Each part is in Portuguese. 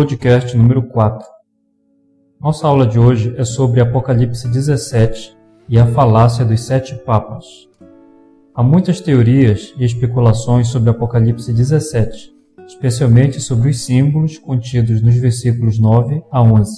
podcast número 4. Nossa aula de hoje é sobre Apocalipse 17 e a falácia dos sete papas. Há muitas teorias e especulações sobre Apocalipse 17, especialmente sobre os símbolos contidos nos versículos 9 a 11.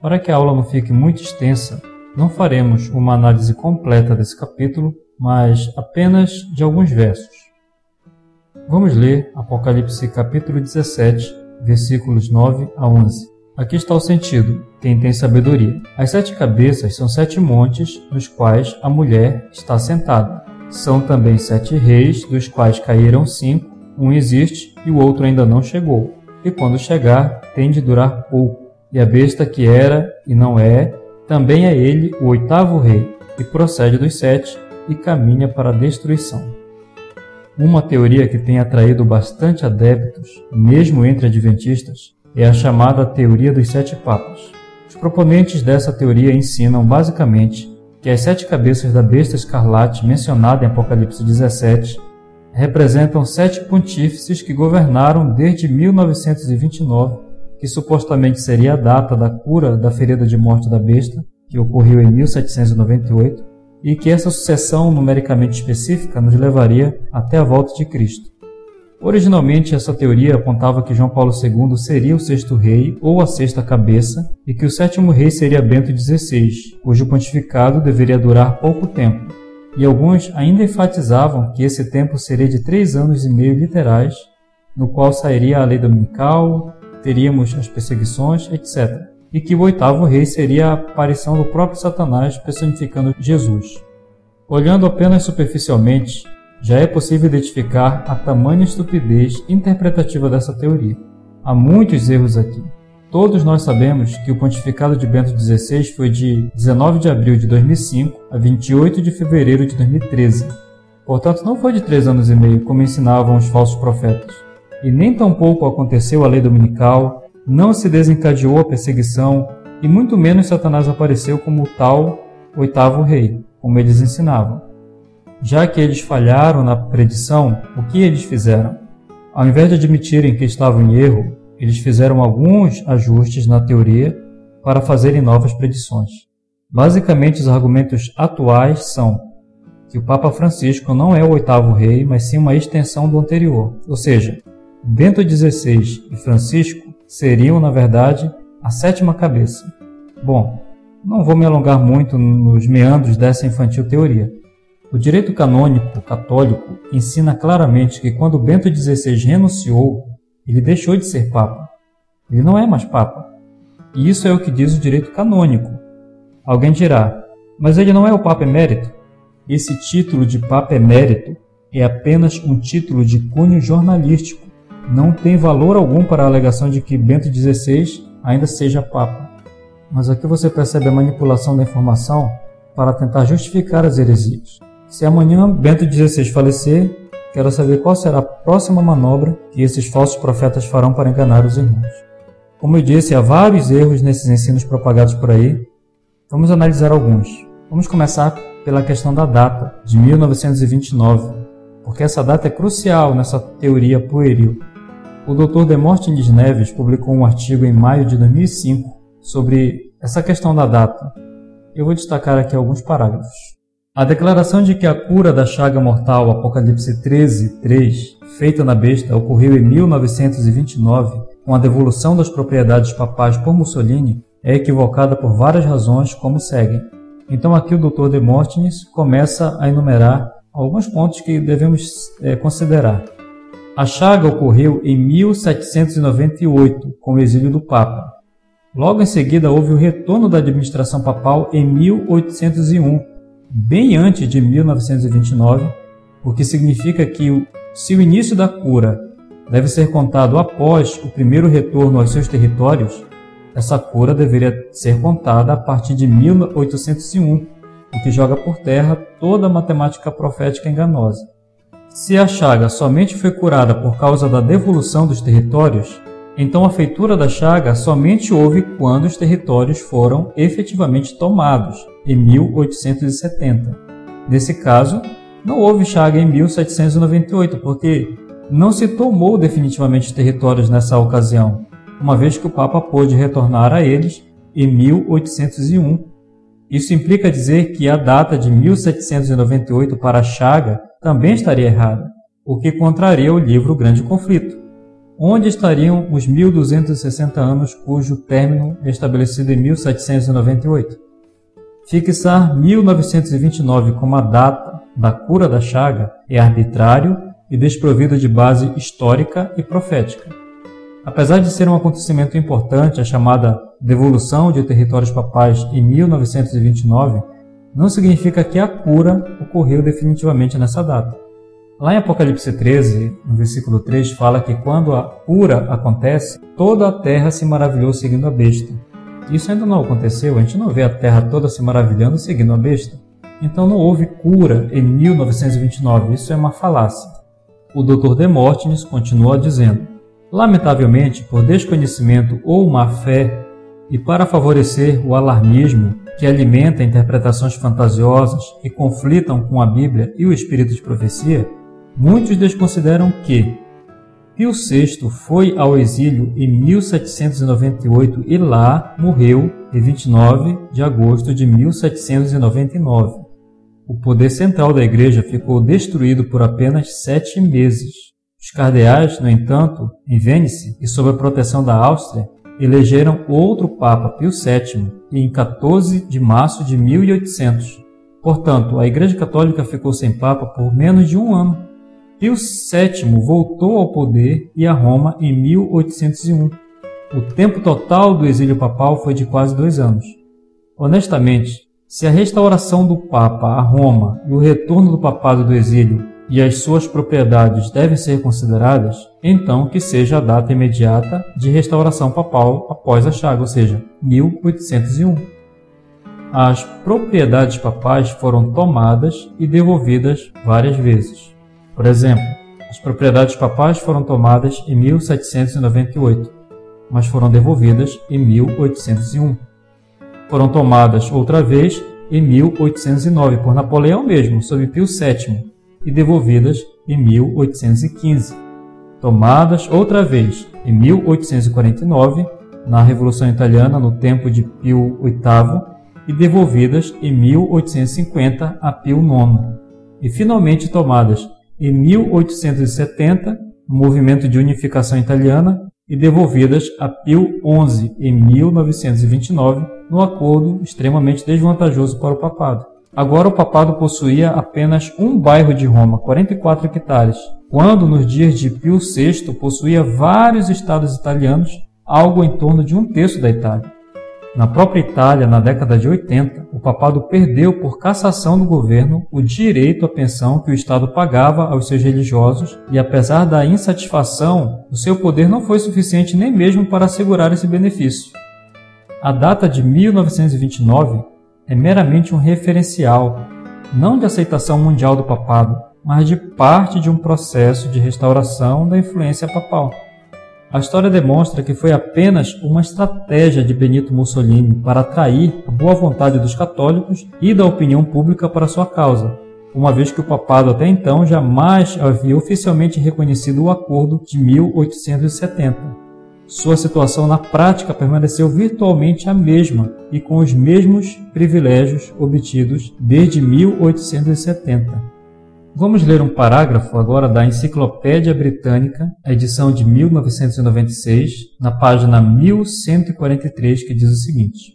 Para que a aula não fique muito extensa, não faremos uma análise completa desse capítulo, mas apenas de alguns versos. Vamos ler Apocalipse capítulo 17, versículos 9 a 11. Aqui está o sentido, quem tem sabedoria. As sete cabeças são sete montes nos quais a mulher está sentada. São também sete reis, dos quais caíram cinco, um existe e o outro ainda não chegou. E quando chegar, tem de durar pouco. E a besta que era e não é, também é ele o oitavo rei, e procede dos sete e caminha para a destruição. Uma teoria que tem atraído bastante adeptos, mesmo entre adventistas, é a chamada teoria dos sete papas. Os proponentes dessa teoria ensinam basicamente que as sete cabeças da besta escarlate mencionada em Apocalipse 17 representam sete pontífices que governaram desde 1929, que supostamente seria a data da cura da ferida de morte da besta, que ocorreu em 1798, e que essa sucessão numericamente específica nos levaria até a volta de Cristo. Originalmente, essa teoria apontava que João Paulo II seria o sexto rei ou a sexta cabeça e que o sétimo rei seria Bento XVI, cujo pontificado deveria durar pouco tempo. E alguns ainda enfatizavam que esse tempo seria de três anos e meio literais, no qual sairia a lei dominical, teríamos as perseguições, etc e que o oitavo rei seria a aparição do próprio Satanás personificando Jesus. Olhando apenas superficialmente, já é possível identificar a tamanha estupidez interpretativa dessa teoria. Há muitos erros aqui. Todos nós sabemos que o pontificado de Bento XVI foi de 19 de abril de 2005 a 28 de fevereiro de 2013. Portanto, não foi de três anos e meio, como ensinavam os falsos profetas. E nem tampouco aconteceu a lei dominical, não se desencadeou a perseguição e muito menos Satanás apareceu como o tal oitavo rei, como eles ensinavam. Já que eles falharam na predição, o que eles fizeram? Ao invés de admitirem que estavam em erro, eles fizeram alguns ajustes na teoria para fazerem novas predições. Basicamente, os argumentos atuais são que o Papa Francisco não é o oitavo rei, mas sim uma extensão do anterior. Ou seja, Bento XVI e Francisco seriam, na verdade, a sétima cabeça. Bom, não vou me alongar muito nos meandros dessa infantil teoria. O direito canônico católico ensina claramente que quando Bento XVI renunciou, ele deixou de ser papa. Ele não é mais papa. E isso é o que diz o direito canônico. Alguém dirá, mas ele não é o papa emérito? Esse título de papa emérito é apenas um título de cunho jornalístico não tem valor algum para a alegação de que Bento XVI ainda seja Papa. Mas aqui você percebe a manipulação da informação para tentar justificar as heresias. Se amanhã Bento XVI falecer, quero saber qual será a próxima manobra que esses falsos profetas farão para enganar os irmãos. Como eu disse, há vários erros nesses ensinos propagados por aí. Vamos analisar alguns. Vamos começar pela questão da data, de 1929, porque essa data é crucial nessa teoria pueril. O Dr. Demóstenes Neves publicou um artigo em maio de 2005 sobre essa questão da data. Eu vou destacar aqui alguns parágrafos. A declaração de que a cura da chaga mortal Apocalipse 13, 3, feita na besta, ocorreu em 1929, com a devolução das propriedades papais por Mussolini, é equivocada por várias razões, como segue. Então aqui o Dr. Demóstenes começa a enumerar alguns pontos que devemos é, considerar. A chaga ocorreu em 1798, com o exílio do Papa. Logo em seguida houve o retorno da administração papal em 1801, bem antes de 1929, o que significa que, se o início da cura deve ser contado após o primeiro retorno aos seus territórios, essa cura deveria ser contada a partir de 1801, o que joga por terra toda a matemática profética enganosa. Se a chaga somente foi curada por causa da devolução dos territórios, então a feitura da chaga somente houve quando os territórios foram efetivamente tomados, em 1870. Nesse caso, não houve chaga em 1798, porque não se tomou definitivamente os territórios nessa ocasião. uma vez que o Papa pôde retornar a eles em 1801. Isso implica dizer que a data de 1798 para a Chaga também estaria errada, o que contraria o livro Grande Conflito. Onde estariam os 1260 anos cujo término é estabelecido em 1798? Fixar 1929 como a data da cura da chaga é arbitrário e desprovido de base histórica e profética. Apesar de ser um acontecimento importante, a chamada devolução de territórios papais em 1929 não significa que a cura ocorreu definitivamente nessa data. Lá em Apocalipse 13, no versículo 3, fala que quando a cura acontece, toda a terra se maravilhou seguindo a besta. Isso ainda não aconteceu, a gente não vê a terra toda se maravilhando seguindo a besta. Então não houve cura em 1929, isso é uma falácia. O Dr. Demortines continua dizendo: Lamentavelmente, por desconhecimento ou má fé, e para favorecer o alarmismo que alimenta interpretações fantasiosas e conflitam com a Bíblia e o espírito de profecia, Muitos desconsideram que Pio VI foi ao exílio em 1798 e lá morreu em 29 de agosto de 1799. O poder central da Igreja ficou destruído por apenas sete meses. Os cardeais, no entanto, em Vênice e sob a proteção da Áustria, elegeram outro Papa, Pio VII, em 14 de março de 1800. Portanto, a Igreja Católica ficou sem Papa por menos de um ano. Pio VII voltou ao poder e a Roma em 1801. O tempo total do exílio papal foi de quase dois anos. Honestamente, se a restauração do Papa a Roma e o retorno do papado do exílio e as suas propriedades devem ser consideradas, então que seja a data imediata de restauração papal após a chaga, ou seja, 1801. As propriedades papais foram tomadas e devolvidas várias vezes. Por exemplo, as propriedades papais foram tomadas em 1798, mas foram devolvidas em 1801. Foram tomadas outra vez em 1809 por Napoleão mesmo, sob Pio VII, e devolvidas em 1815. Tomadas outra vez em 1849, na Revolução Italiana, no tempo de Pio VIII, e devolvidas em 1850 a Pio IX, e finalmente tomadas em 1870, no movimento de unificação italiana, e devolvidas a Pio XI em 1929, no acordo extremamente desvantajoso para o papado. Agora o papado possuía apenas um bairro de Roma, 44 hectares, quando nos dias de Pio VI possuía vários estados italianos, algo em torno de um terço da Itália. Na própria Itália, na década de 80, o papado perdeu por cassação do governo o direito à pensão que o Estado pagava aos seus religiosos e, apesar da insatisfação, o seu poder não foi suficiente nem mesmo para assegurar esse benefício. A data de 1929 é meramente um referencial, não de aceitação mundial do papado, mas de parte de um processo de restauração da influência papal. A história demonstra que foi apenas uma estratégia de Benito Mussolini para atrair a boa vontade dos católicos e da opinião pública para sua causa, uma vez que o papado até então jamais havia oficialmente reconhecido o acordo de 1870. Sua situação na prática permaneceu virtualmente a mesma e com os mesmos privilégios obtidos desde 1870. Vamos ler um parágrafo agora da Enciclopédia Britânica, edição de 1996, na página 1143, que diz o seguinte: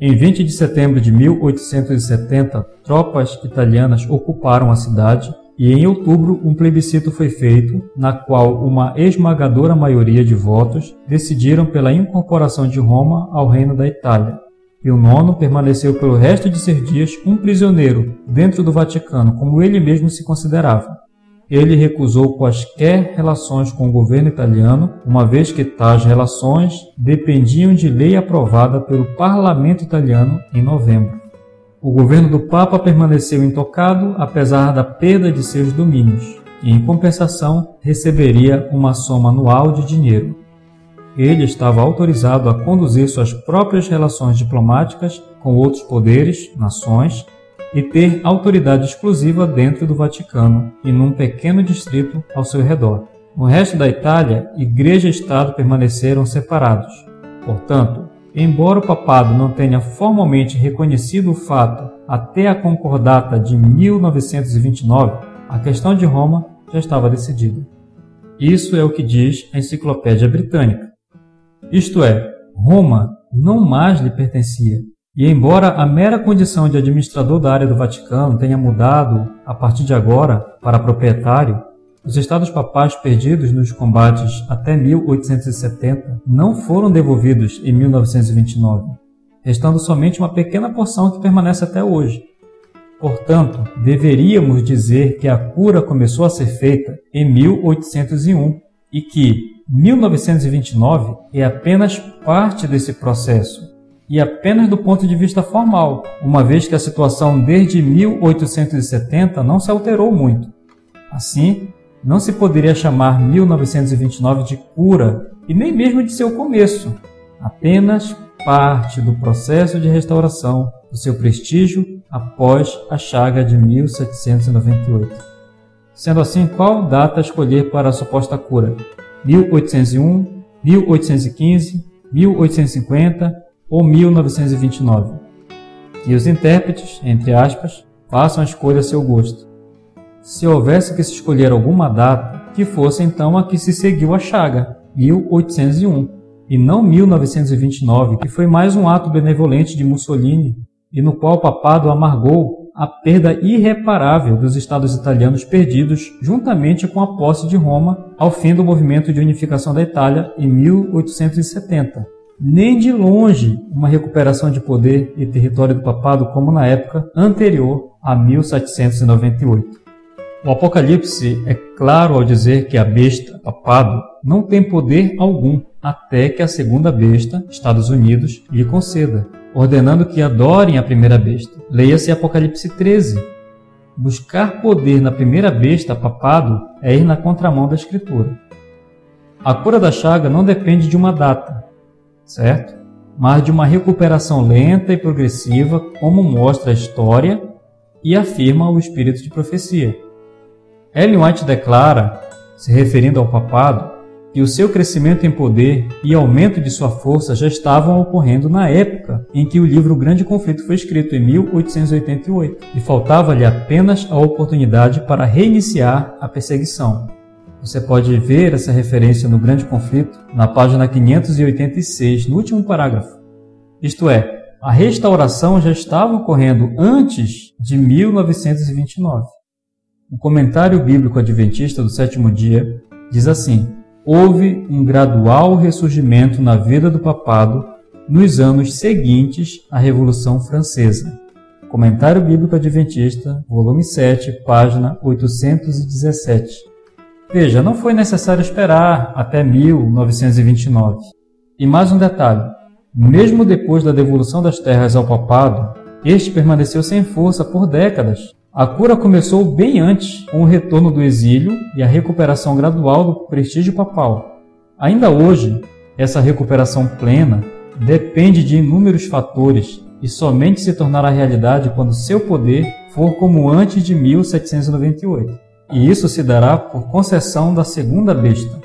Em 20 de setembro de 1870, tropas italianas ocuparam a cidade e em outubro um plebiscito foi feito, na qual uma esmagadora maioria de votos decidiram pela incorporação de Roma ao Reino da Itália e o nono permaneceu pelo resto de seus dias um prisioneiro dentro do Vaticano, como ele mesmo se considerava. Ele recusou quaisquer relações com o governo italiano, uma vez que tais relações dependiam de lei aprovada pelo parlamento italiano em novembro. O governo do Papa permaneceu intocado apesar da perda de seus domínios, e em compensação receberia uma soma anual de dinheiro. Ele estava autorizado a conduzir suas próprias relações diplomáticas com outros poderes, nações, e ter autoridade exclusiva dentro do Vaticano e num pequeno distrito ao seu redor. No resto da Itália, Igreja e Estado permaneceram separados. Portanto, embora o papado não tenha formalmente reconhecido o fato até a concordata de 1929, a questão de Roma já estava decidida. Isso é o que diz a Enciclopédia Britânica. Isto é, Roma não mais lhe pertencia, e embora a mera condição de administrador da área do Vaticano tenha mudado a partir de agora para proprietário, os estados papais perdidos nos combates até 1870 não foram devolvidos em 1929, restando somente uma pequena porção que permanece até hoje. Portanto, deveríamos dizer que a cura começou a ser feita em 1801 e que 1929 é apenas parte desse processo e apenas do ponto de vista formal, uma vez que a situação desde 1870 não se alterou muito. Assim, não se poderia chamar 1929 de cura e nem mesmo de seu começo, apenas parte do processo de restauração do seu prestígio após a chaga de 1798. Sendo assim, qual data escolher para a suposta cura? 1801, 1815, 1850 ou 1929? E os intérpretes, entre aspas, façam a escolha a seu gosto. Se houvesse que se escolher alguma data, que fosse então a que se seguiu a chaga, 1801, e não 1929, que foi mais um ato benevolente de Mussolini e no qual o papado amargou a perda irreparável dos estados italianos perdidos juntamente com a posse de Roma ao fim do movimento de unificação da Itália em 1870. Nem de longe uma recuperação de poder e território do papado como na época anterior a 1798. O Apocalipse é claro ao dizer que a besta, papado, não tem poder algum até que a segunda besta, Estados Unidos, lhe conceda, ordenando que adorem a primeira besta. Leia-se Apocalipse 13. Buscar poder na primeira besta, papado, é ir na contramão da Escritura. A cura da chaga não depende de uma data, certo? Mas de uma recuperação lenta e progressiva, como mostra a história e afirma o espírito de profecia. Ellen White declara, se referindo ao papado, que o seu crescimento em poder e aumento de sua força já estavam ocorrendo na época em que o livro Grande Conflito foi escrito, em 1888, e faltava-lhe apenas a oportunidade para reiniciar a perseguição. Você pode ver essa referência no Grande Conflito na página 586, no último parágrafo. Isto é, a restauração já estava ocorrendo antes de 1929. O comentário bíblico adventista do sétimo dia diz assim: Houve um gradual ressurgimento na vida do papado nos anos seguintes à Revolução Francesa. Comentário Bíblico Adventista, volume 7, página 817. Veja, não foi necessário esperar até 1929. E mais um detalhe: mesmo depois da devolução das terras ao papado, este permaneceu sem força por décadas, a cura começou bem antes, com o retorno do exílio e a recuperação gradual do prestígio papal. Ainda hoje, essa recuperação plena depende de inúmeros fatores e somente se tornará realidade quando seu poder for como antes de 1798. E isso se dará por concessão da segunda besta.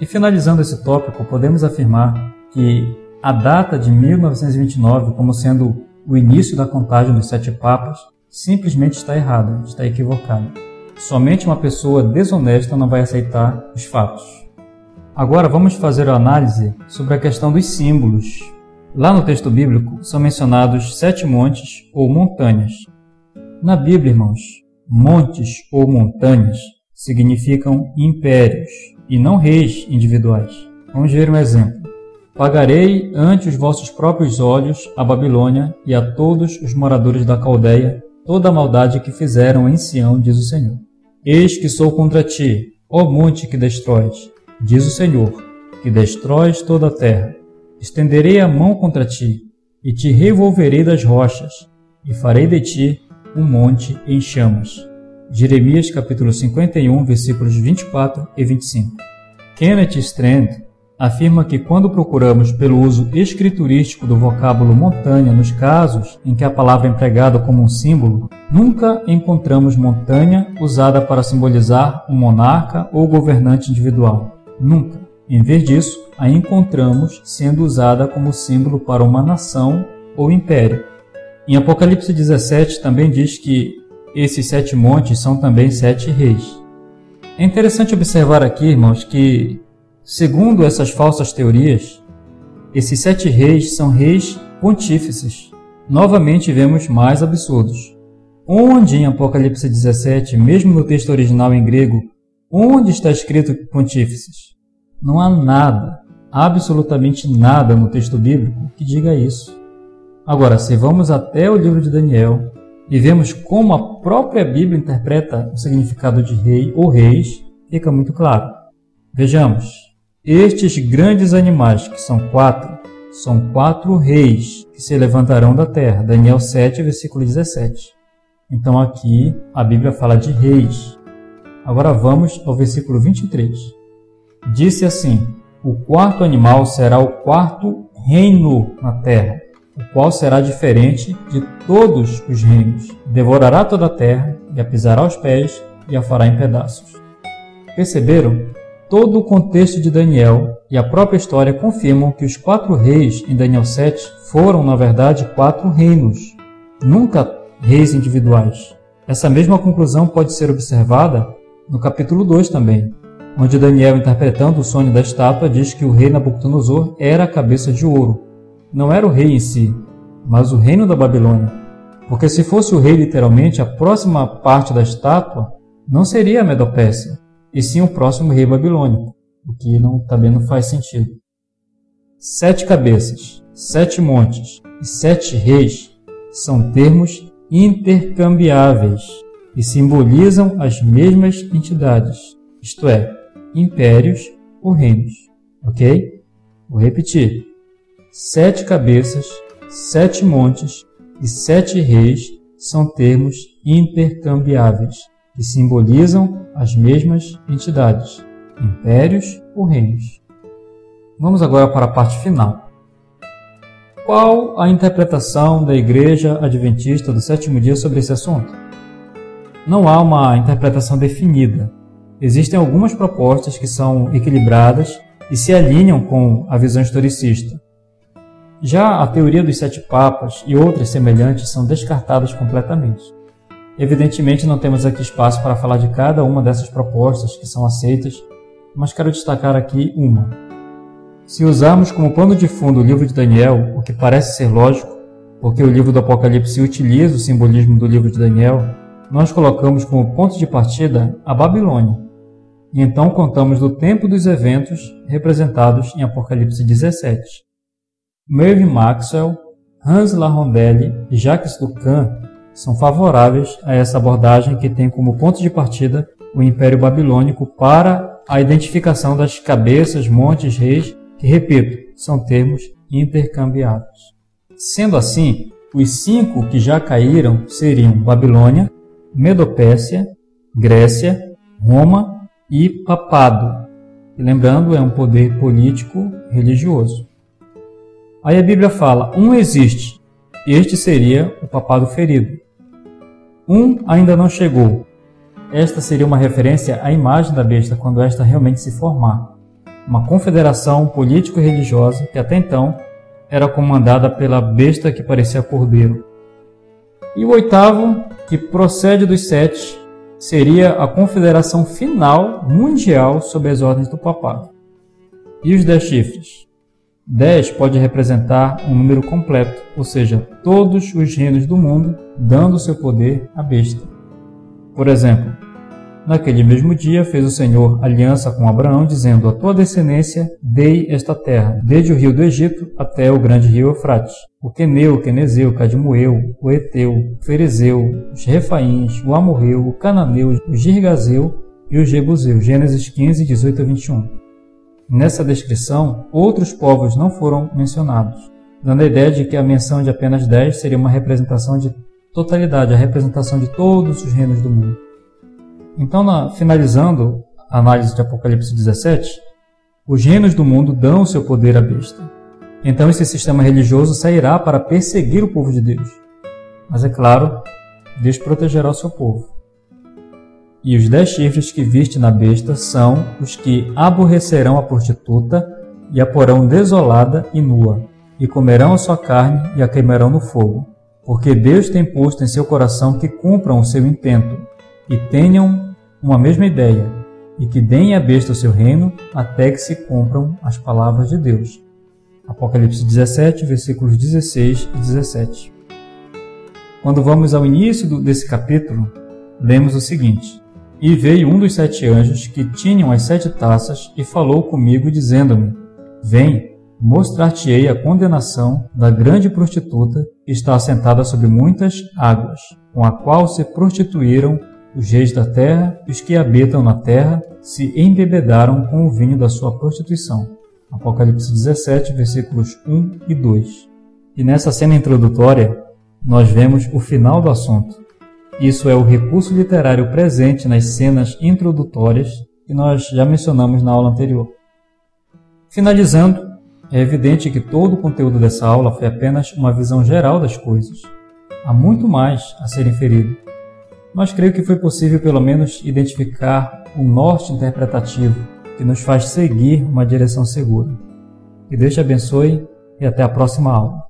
E finalizando esse tópico, podemos afirmar que a data de 1929 como sendo o início da contagem dos sete papas simplesmente está errada, está equivocada. Somente uma pessoa desonesta não vai aceitar os fatos. Agora vamos fazer a análise sobre a questão dos símbolos. Lá no texto bíblico são mencionados sete montes ou montanhas. Na Bíblia, irmãos, montes ou montanhas significam impérios e não reis individuais. Vamos ver um exemplo. Pagarei ante os vossos próprios olhos a Babilônia e a todos os moradores da Caldeia toda a maldade que fizeram em Sião, diz o Senhor. Eis que sou contra ti, ó monte que destróis, diz o Senhor, que destróis toda a terra. Estenderei a mão contra ti, e te revolverei das rochas, e farei de ti um monte em chamas. Jeremias capítulo 51, versículos 24 e 25. Kenneth Strand afirma que quando procuramos pelo uso escriturístico do vocábulo montanha nos casos em que a palavra é empregada como um símbolo, nunca encontramos montanha usada para simbolizar um monarca ou governante individual. Nunca. Em vez disso, a encontramos sendo usada como símbolo para uma nação ou império. Em Apocalipse 17 também diz que esses sete montes são também sete reis. É interessante observar aqui, irmãos, que Segundo essas falsas teorias, esses sete reis são reis pontífices. Novamente vemos mais absurdos. Onde em Apocalipse 17, mesmo no texto original em grego, onde está escrito pontífices? Não há nada, absolutamente nada no texto bíblico que diga isso. Agora, se vamos até o livro de Daniel e vemos como a própria Bíblia interpreta o significado de rei ou reis, fica muito claro. Vejamos. Estes grandes animais, que são quatro, são quatro reis que se levantarão da terra. Daniel 7, versículo 17. Então aqui a Bíblia fala de reis. Agora vamos ao versículo 23. Disse assim: O quarto animal será o quarto reino na terra, o qual será diferente de todos os reinos. Devorará toda a terra e a pisará aos pés e a fará em pedaços. Perceberam? Todo o contexto de Daniel e a própria história confirmam que os quatro reis em Daniel 7 foram, na verdade, quatro reinos, nunca reis individuais. Essa mesma conclusão pode ser observada no capítulo 2 também, onde Daniel, interpretando o sonho da estátua, diz que o rei Nabucodonosor era a cabeça de ouro. Não era o rei em si, mas o reino da Babilônia. Porque se fosse o rei literalmente, a próxima parte da estátua não seria a Medopécia, e sim o próximo rei babilônico, o que não, também não faz sentido. Sete cabeças, sete montes e sete reis são termos intercambiáveis e simbolizam as mesmas entidades, isto é, impérios ou reinos. Ok? Vou repetir: sete cabeças, sete montes e sete reis são termos intercambiáveis que simbolizam as mesmas entidades, impérios ou reinos. Vamos agora para a parte final. Qual a interpretação da Igreja Adventista do sétimo dia sobre esse assunto? Não há uma interpretação definida. Existem algumas propostas que são equilibradas e se alinham com a visão historicista. Já a teoria dos sete papas e outras semelhantes são descartadas completamente. Evidentemente, não temos aqui espaço para falar de cada uma dessas propostas que são aceitas, mas quero destacar aqui uma. Se usarmos como pano de fundo o livro de Daniel, o que parece ser lógico, porque o livro do Apocalipse utiliza o simbolismo do livro de Daniel, nós colocamos como ponto de partida a Babilônia. E então contamos do tempo dos eventos representados em Apocalipse 17. Mervyn Maxwell, Hans Larondelli e Jacques Lucan são favoráveis a essa abordagem que tem como ponto de partida o Império Babilônico para a identificação das cabeças, montes, reis, que, repito, são termos intercambiados. Sendo assim, os cinco que já caíram seriam Babilônia, Medopécia, Grécia, Roma e Papado. E lembrando, é um poder político religioso. Aí a Bíblia fala: um existe, este seria o papado ferido. Um ainda não chegou. Esta seria uma referência à imagem da besta quando esta realmente se formar. Uma confederação político-religiosa que até então era comandada pela besta que parecia cordeiro. E o oitavo, que procede dos sete, seria a confederação final mundial sob as ordens do papado. E os dez chifres? 10 pode representar um número completo, ou seja, todos os reinos do mundo dando seu poder à besta. Por exemplo, naquele mesmo dia fez o Senhor aliança com Abraão, dizendo: A tua descendência dei esta terra, desde o rio do Egito até o grande rio Eufrates. O Queneu, o Quenezeu, o Cadmoeu, o Eteu, o Ferezeu, os Refaíns, o Amorreu, o Cananeu, o Girgazeu e o Jebuseu. Gênesis 15, 18 a 21. Nessa descrição, outros povos não foram mencionados, dando a ideia de que a menção de apenas 10 seria uma representação de totalidade, a representação de todos os reinos do mundo. Então, na, finalizando a análise de Apocalipse 17, Os reinos do mundo dão seu poder à besta. Então esse sistema religioso sairá para perseguir o povo de Deus. Mas é claro, Deus protegerá o seu povo. E os dez chifres que viste na besta são os que aborrecerão a prostituta e a porão desolada e nua, e comerão a sua carne e a queimarão no fogo. Porque Deus tem posto em seu coração que cumpram o seu intento, e tenham uma mesma ideia, e que deem à besta o seu reino, até que se cumpram as palavras de Deus. Apocalipse 17, versículos 16 e 17. Quando vamos ao início desse capítulo, lemos o seguinte: E veio um dos sete anjos que tinham as sete taças e falou comigo, dizendo-me: Vem, mostrar-te-ei a condenação da grande prostituta que está assentada sobre muitas águas, com a qual se prostituíram os reis da terra os que habitam na terra se embebedaram com o vinho da sua prostituição. Apocalipse 17, versículos 1 e 2. E nessa cena introdutória, nós vemos o final do assunto. Isso é o recurso literário presente nas cenas introdutórias que nós já mencionamos na aula anterior. Finalizando, é evidente que todo o conteúdo dessa aula foi apenas uma visão geral das coisas. Há muito mais a ser inferido mas creio que foi possível pelo menos identificar o norte interpretativo que nos faz seguir uma direção segura. Que Deus te abençoe e até a próxima aula.